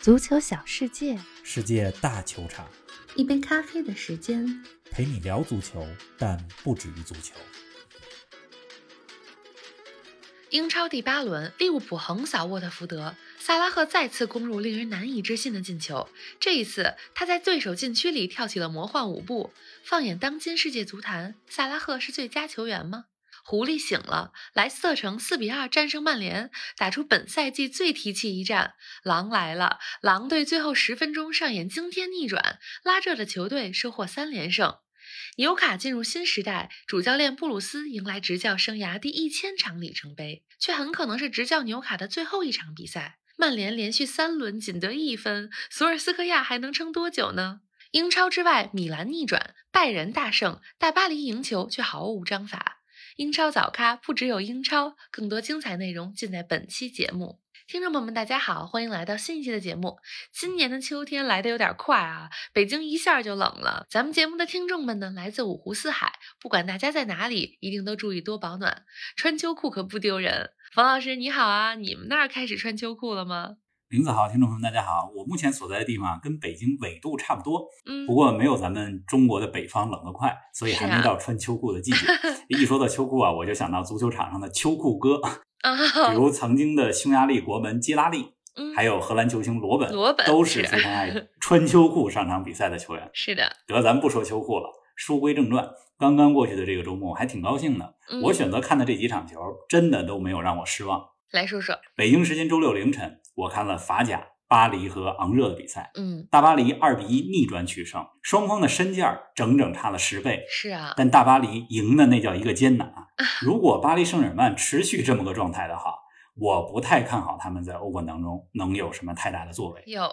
足球小世界，世界大球场，一杯咖啡的时间。陪你聊足球，但不止于足球。英超第八轮，利物浦横扫沃特福德，萨拉赫再次攻入令人难以置信的进球。这一次，他在对手禁区里跳起了魔幻舞步。放眼当今世界足坛，萨拉赫是最佳球员吗？狐狸醒了，莱斯特城四比二战胜曼联，打出本赛季最提气一战。狼来了，狼队最后十分钟上演惊天逆转，拉热的球队收获三连胜。纽卡进入新时代，主教练布鲁斯迎来执教生涯第一千场里程碑，却很可能是执教纽卡的最后一场比赛。曼联连续三轮仅得一分，索尔斯克亚还能撑多久呢？英超之外，米兰逆转，拜仁大胜，大巴黎赢球却毫无章法。英超早咖不只有英超，更多精彩内容尽在本期节目。听众朋友们，大家好，欢迎来到新一期的节目。今年的秋天来的有点快啊，北京一下就冷了。咱们节目的听众们呢，来自五湖四海，不管大家在哪里，一定都注意多保暖，穿秋裤可不丢人。冯老师你好啊，你们那儿开始穿秋裤了吗？林子豪，听众朋友们，大家好。我目前所在的地方跟北京纬度差不多，嗯不过没有咱们中国的北方冷得快，所以还没到穿秋裤的季节。一说到秋裤啊，我就想到足球场上的秋裤哥，啊，比如曾经的匈牙利国门基拉利，嗯，还有荷兰球星罗本，罗本都是是非常爱 穿秋裤上场比赛的球员。是的，得，咱不说秋裤了，书归正传。刚刚过去的这个周末，我还挺高兴的。嗯我选择看的这几场球，真的都没有让我失望。来说说，北京时间周六凌晨，我看了法甲巴黎和昂热的比赛。嗯，大巴黎二比一逆转取胜，双方的身价整整差了十倍。是啊，但大巴黎赢的那叫一个艰难啊！如果巴黎圣日耳曼持续这么个状态的话，我不太看好他们在欧冠当中能有什么太大的作为。有，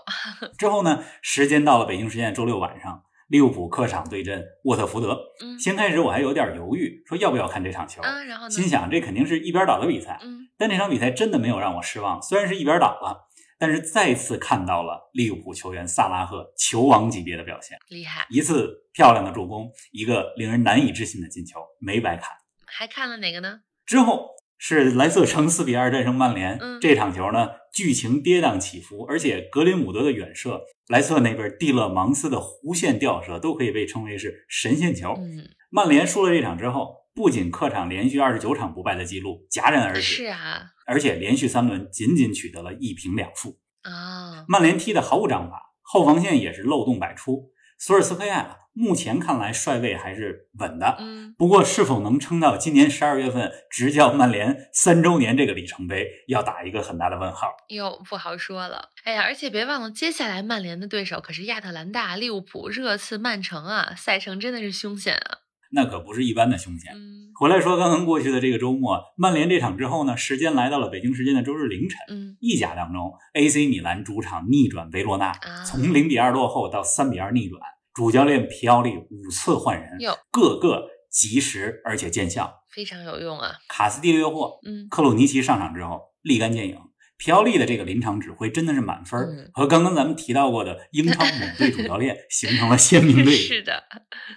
之后呢，时间到了北京时间周六晚上，利物浦客场对阵沃特福德。嗯先开始我还有点犹豫，说要不要看这场球，啊，然后呢？心想这肯定是一边倒的比赛。嗯，但这场比赛真的没有让我失望，虽然是一边倒了，但是再次看到了利物浦球员萨拉赫球王级别的表现，厉害，一次漂亮的助攻，一个令人难以置信的进球，没白看。还看了哪个呢？之后是莱斯特城四比二战胜曼联，嗯这场球呢剧情跌宕起伏，而且格林伍德的远射，莱斯特那边蒂勒芒斯的弧线吊射都可以被称为是神仙球。嗯，曼联输了这场之后，不仅客场连续二十九场不败的记录戛然而止，是啊，而且连续三轮仅仅取得了一平两负。啊，曼联踢得毫无章法，后防线也是漏洞百出。索尔斯克亚目前看来帅位还是稳的，嗯，不过是否能撑到今年十二月份执教曼联三周年这个里程碑，要打一个很大的问号。哟不好说了。哎呀，而且别忘了，接下来曼联的对手可是亚特兰大、利物浦、热刺、曼城啊，赛程真的是凶险啊。那可不是一般的凶险。嗯回来说，刚刚过去的这个周末，曼联这场之后呢，时间来到了北京时间的周日凌晨。嗯，意甲当中，AC 米兰主场逆转维罗纳，啊从零比二落后到三比二逆转。主教练皮奥利五次换人，哟，个个及时而且见效。非常有用啊。卡斯蒂略霍、嗯，克鲁尼奇上场之后立竿见影，皮奥利的这个临场指挥真的是满分和刚刚咱们提到过的英超母队主教练 形成了鲜明对比。是的，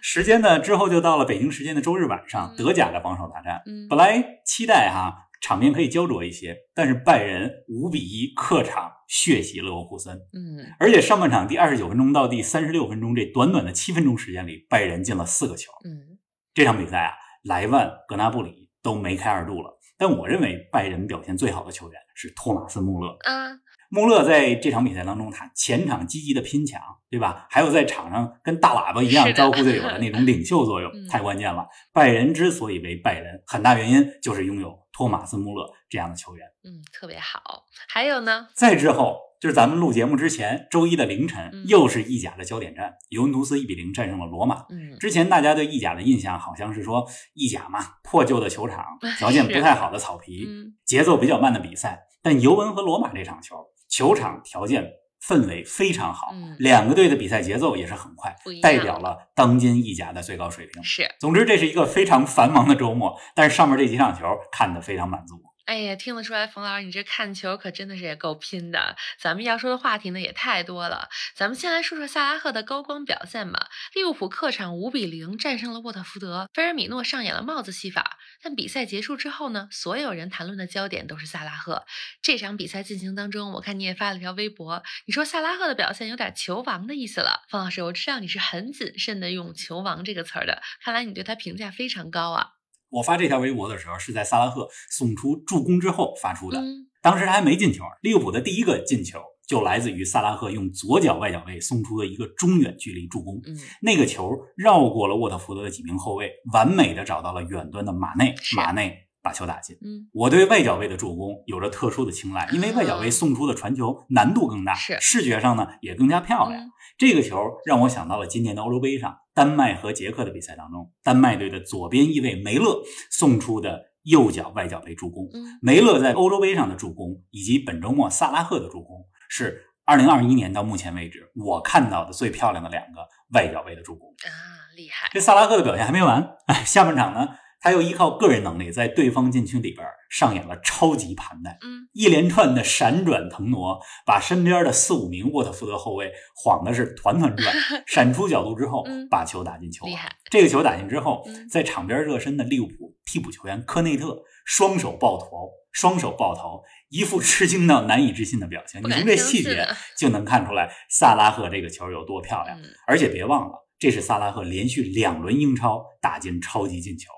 时间呢之后就到了北京时间的周日晚上，嗯德甲的防守大战。嗯本来期待哈场面可以焦灼一些，但是拜仁五比一客场血洗勒沃库森，嗯，而且上半场第二十九分钟到第三十六分钟这短短的七分钟时间里，拜仁进了四个球。嗯，这场比赛啊，莱万、格纳布里都梅开二度了。但我认为拜仁表现最好的球员是托马斯·穆勒。嗯，穆勒在这场比赛当中，他前场积极的拼抢，对吧？还有在场上跟大喇叭一样招呼队友的那种领袖作用 嗯，太关键了。拜仁之所以为拜仁，很大原因就是拥有托马斯·穆勒这样的球员。嗯，特别好。还有呢？再之后，就是咱们录节目之前，周一的凌晨嗯，又是意甲的焦点战，尤文图斯一比零战胜了罗马。嗯，之前大家对意甲的印象好像是说意甲嘛，破旧的球场，条件不太好的草皮，嗯节奏比较慢的比赛。但尤文和罗马这场球，球场条件氛围非常好，嗯两个队的比赛节奏也是很快代表了当今意甲的最高水平。是。总之，这是一个非常繁忙的周末，但是上面这几场球看得非常满足。哎呀，听得出来，冯老师，你这看球可真的是也够拼的。咱们要说的话题呢也太多了，咱们先来说说萨拉赫的高光表现吧。利物浦客场五比零战胜了沃特福德，菲尔米诺上演了帽子戏法。但比赛结束之后呢，所有人谈论的焦点都是萨拉赫。这场比赛进行当中，我看你也发了条微博，你说萨拉赫的表现有点球王的意思了。方老师，我知道你是很谨慎的用球王这个词儿的，看来你对他评价非常高啊。我发这条微博的时候是在萨拉赫送出助攻之后发出的，当时他还没进球。利物浦的第一个进球就来自于萨拉赫用左脚外脚位送出的一个中远距离助攻，那个球绕过了沃特福德的几名后卫，完美的找到了远端的马内，马内。把球打进。嗯，我对外脚位的助攻有着特殊的青睐，因为外脚位送出的传球难度更大，是视觉上呢也更加漂亮。这个球让我想到了今年的欧洲杯上丹麦和捷克的比赛当中，丹麦队的左边翼卫梅勒送出的右脚外脚背助攻。梅勒在欧洲杯上的助攻，以及本周末萨拉赫的助攻，是二零二一年到目前为止我看到的最漂亮的两个外脚背的助攻啊，厉害！这萨拉赫的表现还没完，哎，下半场呢？他又依靠个人能力，在对方禁区里边上演了超级盘带，嗯，一连串的闪转腾挪，把身边的四五名沃特福德后卫晃的是团团转，闪出角度之后，把球打进球。厉害！这个球打进之后，在场边热身的利物浦替补球员科内特双手抱头，双手抱头，一副吃惊到难以置信的表情。你从这细节就能看出来萨拉赫这个球有多漂亮。而且别忘了，这是萨拉赫连续两轮英超打进超级进球。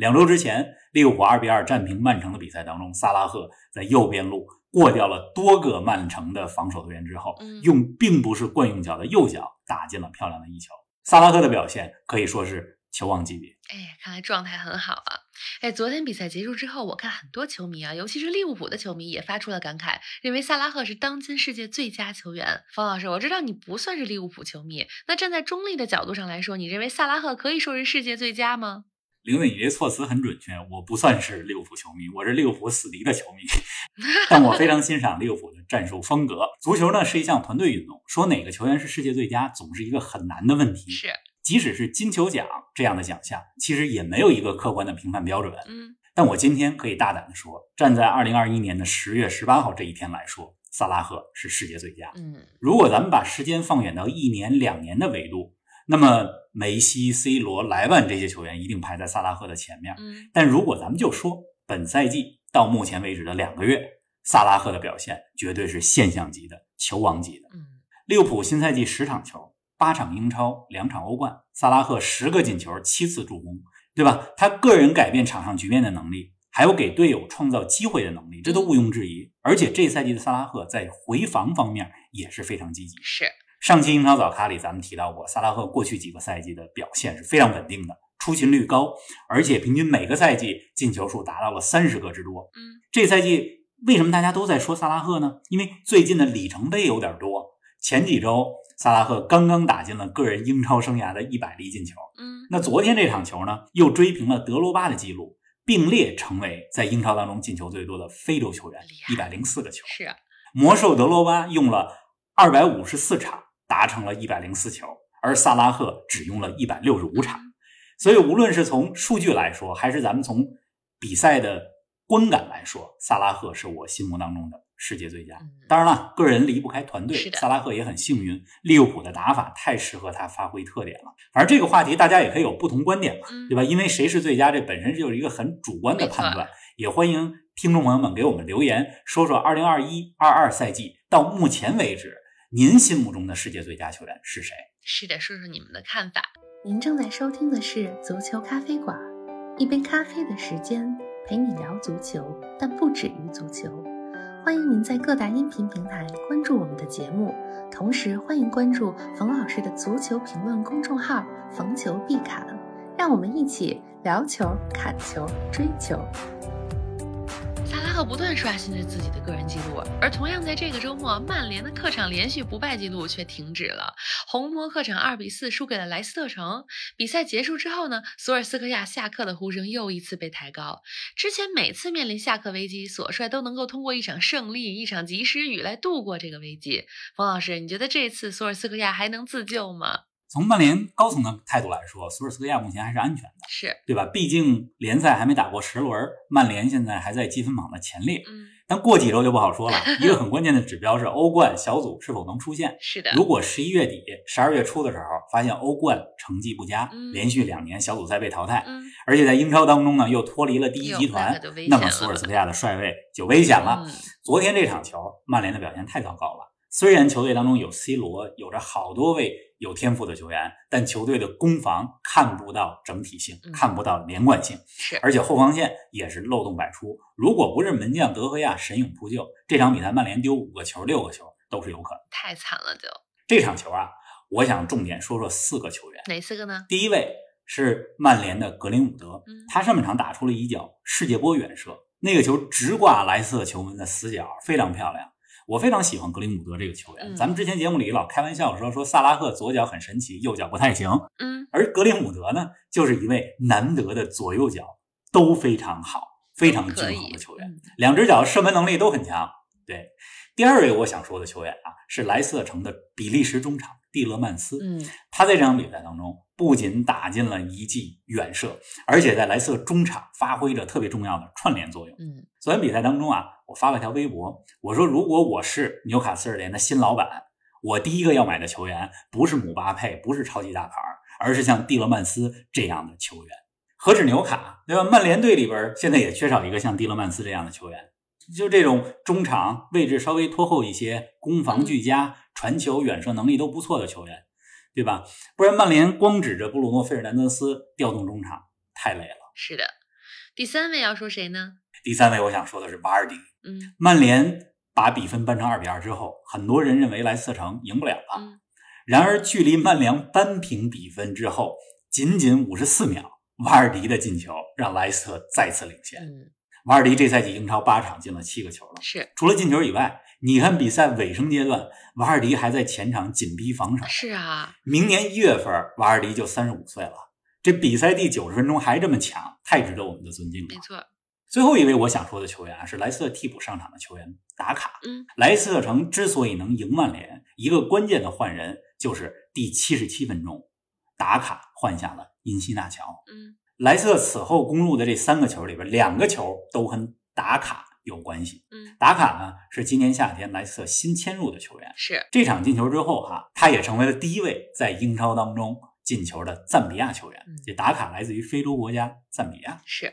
两周之前，利物浦二比二战平曼城的比赛当中，萨拉赫在右边路过掉了多个曼城的防守队员之后，用并不是惯用脚的右脚打进了漂亮的一球。萨拉赫的表现可以说是球王级别。哎，看来状态很好啊！哎，昨天比赛结束之后，我看很多球迷啊，尤其是利物浦的球迷也发出了感慨，认为萨拉赫是当今世界最佳球员。方老师，我知道你不算是利物浦球迷，那站在中立的角度上来说，你认为萨拉赫可以说是世界最佳吗？玲子，你这措辞很准确。我不算是利物浦球迷，我是利物浦死敌的球迷，但我非常欣赏利物浦的战术风格。足球呢是一项团队运动，说哪个球员是世界最佳，总是一个很难的问题。是，即使是金球奖这样的奖项，其实也没有一个客观的评判标准。嗯，但我今天可以大胆的说，站在二零二一年的十月十八号这一天来说，萨拉赫是世界最佳。嗯，如果咱们把时间放远到一年、两年的维度。那么梅西、C 罗、莱万这些球员一定排在萨拉赫的前面。嗯，但如果咱们就说本赛季到目前为止的两个月，萨拉赫的表现绝对是现象级的、球王级的。嗯，利物浦新赛季十场球，八场英超，两场欧冠，萨拉赫十个进球，七次助攻，对吧？他个人改变场上局面的能力，还有给队友创造机会的能力，这都毋庸置疑。而且这赛季的萨拉赫在回防方面也是非常积极。是。上期英超早咖里，咱们提到过，萨拉赫过去几个赛季的表现是非常稳定的，出勤率高，而且平均每个赛季进球数达到了三十个之多。嗯，这赛季为什么大家都在说萨拉赫呢？因为最近的里程碑有点多。前几周，萨拉赫刚刚打进了个人英超生涯的一百粒进球。嗯，那昨天这场球呢，又追平了德罗巴的记录，并列成为在英超当中进球最多的非洲球员，一百零四个球。是，魔兽德罗巴用了二百五十四场。达成了一百零四球，而萨拉赫只用了一百六十五场，所以无论是从数据来说，还是咱们从比赛的观感来说，萨拉赫是我心目当中的世界最佳。当然了，个人离不开团队，萨拉赫也很幸运，利物浦的打法太适合他发挥特点了。反正这个话题大家也可以有不同观点嘛，对吧？因为谁是最佳，这本身就是一个很主观的判断。也欢迎听众朋友们给我们留言，说说二零二一二二赛季到目前为止。您心目中的世界最佳球员是谁？是的，说说你们的看法。您正在收听的是足球咖啡馆，一杯咖啡的时间陪你聊足球，但不止于足球。欢迎您在各大音频平台关注我们的节目，同时欢迎关注冯老师的足球评论公众号“逢球必侃”，让我们一起聊球、砍球、追球。不断刷新着自己的个人记录，而同样在这个周末，曼联的客场连续不败记录却停止了。红魔客场二比四输给了莱斯特城。比赛结束之后呢，索尔斯克亚下课的呼声又一次被抬高。之前每次面临下课危机，索帅都能够通过一场胜利、一场及时雨来度过这个危机。冯老师，你觉得这次索尔斯克亚还能自救吗？从曼联高层的态度来说，索尔斯克亚目前还是安全的，是，对吧？毕竟联赛还没打过十轮，曼联现在还在积分榜的前列。嗯，但过几周就不好说了。一个很关键的指标是欧冠小组是否能出现。是的，如果十一月底、十二月初的时候发现欧冠成绩不佳，嗯连续两年小组赛被淘汰，嗯，而且在英超当中呢又脱离了第一集团那么索尔斯克亚的帅位就危险了。嗯昨天这场球，曼联的表现太糟糕了。虽然球队当中有 C 罗，有着好多位有天赋的球员，但球队的攻防看不到整体性，嗯看不到连贯性，是，而且后防线也是漏洞百出。如果不是门将德赫亚神勇扑救，这场比赛曼联丢五个球、六个球都是有可能。太惨了就，这场球啊，我想重点说说四个球员。哪四个呢？第一位是曼联的格林伍德嗯，他上半场打出了一脚世界波远射，那个球直挂莱斯特球门的死角，非常漂亮。我非常喜欢格林伍德这个球员。嗯咱们之前节目里老开玩笑说说萨拉赫左脚很神奇，右脚不太行，嗯，而格林伍德呢，就是一位难得的左右脚都非常好、非常均衡的球员，嗯两只脚射门能力都很强。对，第二位我想说的球员啊，是莱斯特城的比利时中场蒂勒曼斯。嗯，他在这场比赛当中不仅打进了一记远射，而且在莱斯特中场发挥着特别重要的串联作用。嗯，昨天比赛当中啊，我发了条微博，我说如果我是纽卡斯尔联的新老板，我第一个要买的球员不是姆巴佩，不是超级大牌，而是像蒂勒曼斯这样的球员。何止纽卡，对吧？曼联队里边现在也缺少一个像蒂勒曼斯这样的球员，就这种中场位置稍微拖后一些，攻防俱佳，传球远射能力都不错的球员，对吧？不然曼联光指着布鲁诺·费尔南德斯调动中场太累了。是的。第三位要说谁呢？第三位我想说的是瓦尔迪，嗯曼联把比分扳成二比二之后，很多人认为莱斯特城赢不了了。嗯，然而，距离曼联扳平比分之后仅仅五十四秒，瓦尔迪的进球让莱斯特再次领先。嗯，瓦尔迪这赛季英超八场进了七个球了，是除了进球以外，你看比赛尾声阶段，瓦尔迪还在前场紧逼防守。是啊，明年一月份，瓦尔迪就三十五岁了，这比赛第九十分钟还这么强，太值得我们的尊敬了。没错。最后一位我想说的球员啊，是莱斯特替补上场的球员达卡。嗯，莱斯特城之所以能赢曼联，一个关键的换人就是第七十七分钟，达卡换下了因西纳乔。嗯莱斯特此后攻入的这三个球里边，两个球都跟达卡有关系。嗯，达卡呢是今年夏天莱斯特新迁入的球员。是这场进球之后哈、他也成为了第一位在英超当中进球的赞比亚球员嗯。这达卡来自于非洲国家赞比亚。是。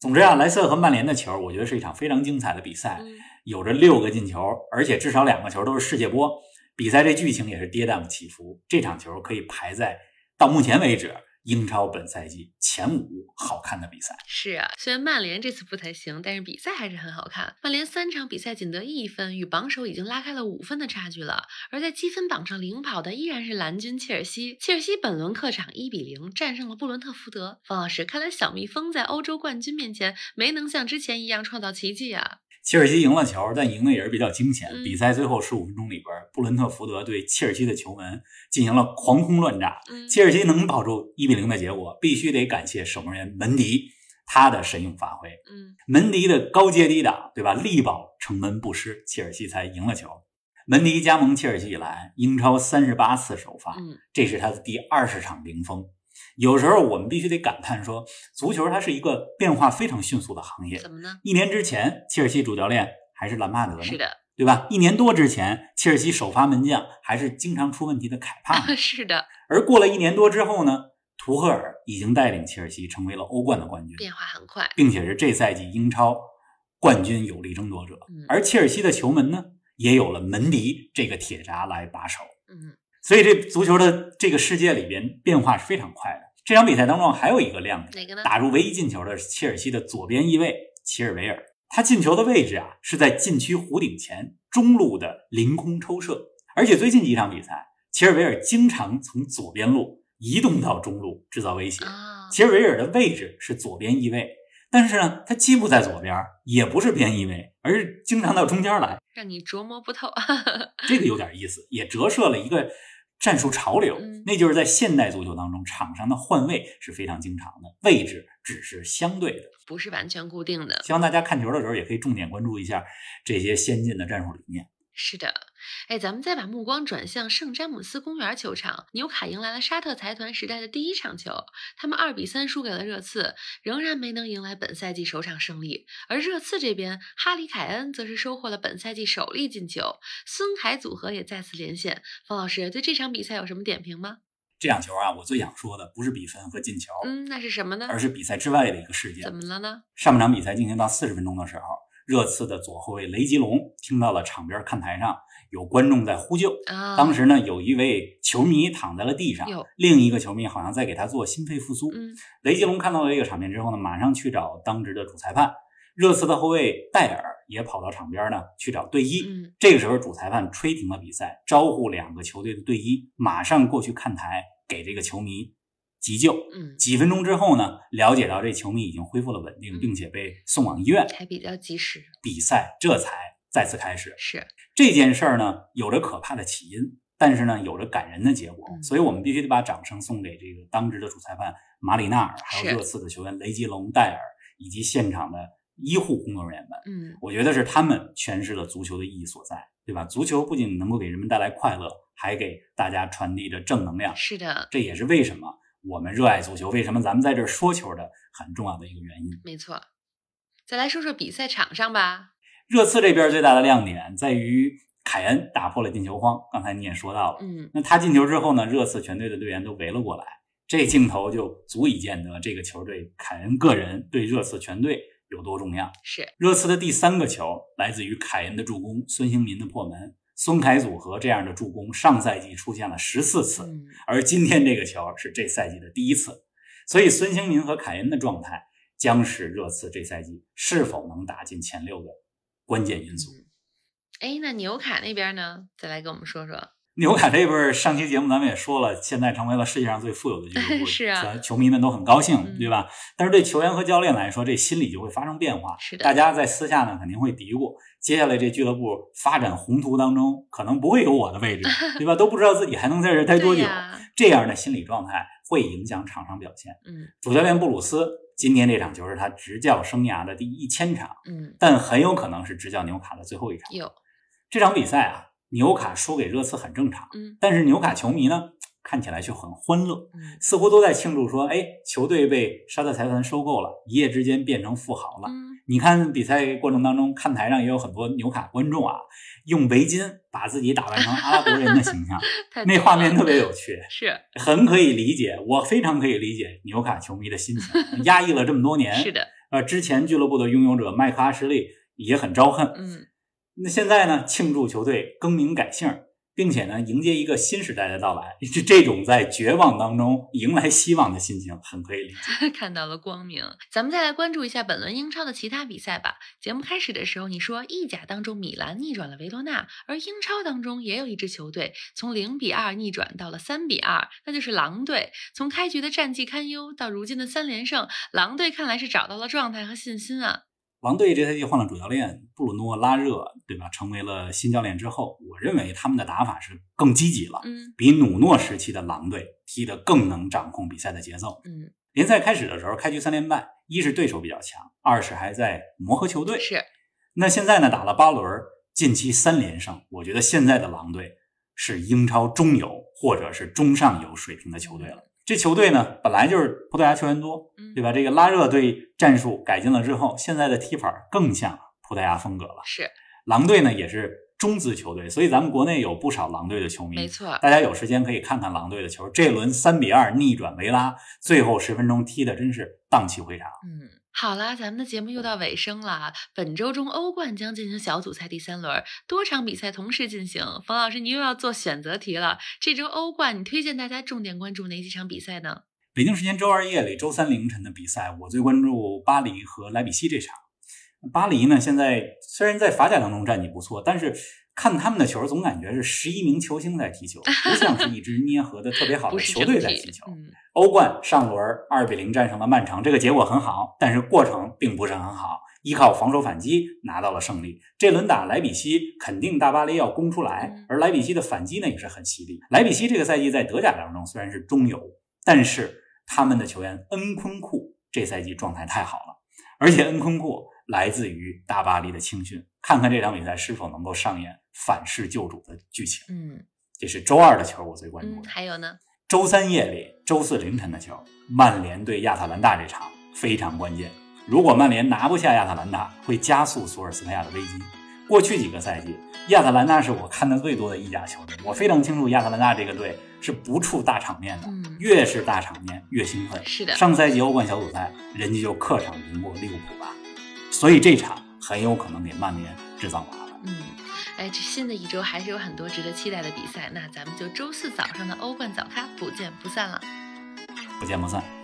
总之啊，莱斯特和曼联的球，我觉得是一场非常精彩的比赛。嗯有着六个进球，而且至少两个球都是世界波。比赛这剧情也是跌宕起伏。这场球可以排在到目前为止英超本赛季前五好看的比赛。是啊，虽然曼联这次不太行，但是比赛还是很好看。曼联三场比赛仅得一分，与榜首已经拉开了五分的差距了。而在积分榜上领跑的依然是蓝军切尔西。切尔西本轮客场一比零战胜了布伦特福德。方老师，看来小蜜蜂在欧洲冠军面前没能像之前一样创造奇迹啊。切尔西赢了球，但赢的也是比较惊险。嗯比赛最后十五分钟里边，布伦特福德对切尔西的球门进行了狂轰乱炸。嗯，切尔西能保住一比零的结果，必须得感谢守门员门迪他的神勇发挥。嗯门迪的高接低挡，对吧？力保城门不失，切尔西才赢了球。门迪加盟切尔西以来，英超三十八次首发，嗯，这是他的第二十场零封。有时候我们必须得感叹说，足球它是一个变化非常迅速的行业。怎么呢？一年之前，切尔西主教练还是兰帕德呢，是的，对吧？一年多之前，切尔西首发门将还是经常出问题的凯帕呢。是的，而过了一年多之后呢，图赫尔已经带领切尔西成为了欧冠的冠军。变化很快。并且是这赛季英超冠军有力争夺者嗯。而切尔西的球门呢，也有了门迪这个铁闸来把守。嗯所以这足球的这个世界里边变化是非常快的。这场比赛当中还有一个亮点，哪个呢？打入唯一进球的是切尔西的左边翼卫齐尔维尔，他进球的位置啊是在禁区弧顶前中路的凌空抽射，而且最近几场比赛，齐尔维尔经常从左边路移动到中路制造威胁。啊，齐尔维尔的位置是左边翼卫，但是呢，他既不在左边，也不是边翼位，而是经常到中间来，让你琢磨不透。这个有点意思，也折射了一个战术潮流嗯，那就是在现代足球当中，场上的换位是非常经常的，位置只是相对的。不是完全固定的。希望大家看球的时候也可以重点关注一下这些先进的战术理念。是的，哎，咱们再把目光转向圣詹姆斯公园球场，纽卡迎来了沙特财团时代的第一场球，他们二比三输给了热刺，仍然没能迎来本赛季首场胜利。而热刺这边，哈里凯恩则是收获了本赛季首粒进球，孙凯组合也再次连线。方老师对这场比赛有什么点评吗？这场球啊，我最想说的不是比分和进球，嗯，那是什么呢？而是比赛之外的一个事件。怎么了呢？上半场比赛进行到四十分钟的时候。热刺的左后卫雷吉隆听到了场边看台上有观众在呼救，当时呢，有一位球迷躺在了地上，另一个球迷好像在给他做心肺复苏。雷吉隆看到了这个场面之后呢，马上去找当值的主裁判。热刺的后卫戴尔也跑到场边呢去找队医。这个时候，主裁判吹停了比赛，招呼两个球队的队医马上过去看台给这个球迷。急救，嗯，几分钟之后呢，了解到这球迷已经恢复了稳定，并且被送往医院，还比较及时。比赛这才再次开始。是这件事儿呢，有着可怕的起因，但是呢，有着感人的结果，所以我们必须得把掌声送给这个当值的主裁判马里纳尔，还有热刺的球员雷吉隆、戴尔以及现场的医护工作人员们。嗯，我觉得是他们诠释了足球的意义所在，对吧？足球不仅能够给人们带来快乐，还给大家传递着正能量。是的，这也是为什么。我们热爱足球，为什么咱们在这儿说球的很重要的一个原因？没错，再来说说比赛场上吧。热刺这边最大的亮点在于凯恩打破了进球荒，刚才你也说到了，嗯，那他进球之后呢，热刺全队的队员都围了过来，这镜头就足以见得这个球队凯恩个人对热刺全队有多重要。是热刺的第三个球来自于凯恩的助攻，孙兴民的破门。孙凯组合这样的助攻，上赛季出现了十四次，而今天这个球是这赛季的第一次，所以孙兴民和凯恩的状态将是热刺这赛季是否能打进前六的关键因素。哎，那纽卡那边呢？再来跟我们说说。纽卡这边上期节目咱们也说了，现在成为了世界上最富有的俱乐部，是啊，球迷们都很高兴，对吧？但是对球员和教练来说，这心理就会发生变化。是的，大家在私下呢肯定会嘀咕，接下来这俱乐部发展宏图当中，可能不会有我的位置，对吧？都不知道自己还能在这待多久。这样的心理状态会影响场上表现。嗯，主教练布鲁斯今天这场球是他执教生涯的第一千场，嗯，但很有可能是执教纽卡的最后一场。有这场比赛啊。纽卡输给热刺很正常，嗯，但是纽卡球迷呢，看起来却很欢乐，嗯，似乎都在庆祝说，哎，球队被沙特财团收购了，一夜之间变成富豪了。嗯，你看比赛过程当中，看台上也有很多纽卡观众啊，用围巾把自己打扮成阿拉伯人的形象，那画面特别有趣，是。很可以理解，我非常可以理解纽卡球迷的心情，压抑了这么多年，是的，呃，之前俱乐部的拥有者麦克阿什利也很招恨，嗯，那现在呢，庆祝球队更名改姓。并且呢，迎接一个新时代的到来，这这种在绝望当中迎来希望的心情，很可以理解。看到了光明，咱们再来关注一下本轮英超的其他比赛吧。节目开始的时候，你说意甲当中米兰逆转了维罗纳，而英超当中也有一支球队从零比二逆转到了三比二，那就是狼队。从开局的战绩堪忧到如今的三连胜，狼队看来是找到了状态和信心啊。狼队这赛季换了主教练布鲁诺拉热，对吧？成为了新教练之后，我认为他们的打法是更积极了，嗯，比努诺时期的狼队踢得更能掌控比赛的节奏。嗯，联赛开始的时候，开局三连败，一是对手比较强，二是还在磨合球队。是。那现在呢，打了八轮，近期三连胜，我觉得现在的狼队是英超中游或者是中上游水平的球队了。这球队呢，本来就是葡萄牙球员多，对吧？这个拉热对战术改进了之后，现在的踢法更像葡萄牙风格了。是，狼队呢也是中资球队，所以咱们国内有不少狼队的球迷。没错，大家有时间可以看看狼队的球。这轮三比二逆转维拉，最后十分钟踢的真是荡气回肠。嗯。好啦，咱们的节目又到尾声了。本周中欧冠将进行小组赛第三轮，多场比赛同时进行。冯老师，你又要做选择题了。这周欧冠，你推荐大家重点关注哪几场比赛呢？北京时间周二夜里、周三凌晨的比赛，我最关注巴黎和莱比锡这场。巴黎呢，现在虽然在法甲当中战绩不错，但是。看他们的球，总感觉是十一名球星在踢球，不像是一支捏合的特别好的球队在踢球。欧冠上轮二比零战胜了曼城，这个结果很好，但是过程并不是很好，依靠防守反击拿到了胜利。这轮打莱比锡，肯定大巴黎要攻出来，而莱比锡的反击呢也是很犀利。莱比锡这个赛季在德甲当中虽然是中游，但是他们的球员恩昆库这赛季状态太好了，而且恩昆库来自于大巴黎的青训，看看这场比赛是否能够上演。反噬救主的剧情。嗯这是周二的球，我最关注嗯，的。还有呢？周三夜里、周四凌晨的球，曼联对亚特兰大这场非常关键。如果曼联拿不下亚特兰大，会加速索尔斯克亚的危机。过去几个赛季，亚特兰大是我看的最多的意甲球队，我非常清楚亚特兰大这个队是不怵大场面的，嗯越是大场面越兴奋。是的上赛季欧冠小组赛，人家就客场赢过利物浦吧，所以这场很有可能给曼联制造麻烦。嗯，哎，这新的一周还是有很多值得期待的比赛，那咱们就周四早上的欧冠早咖不见不散了。不见不散。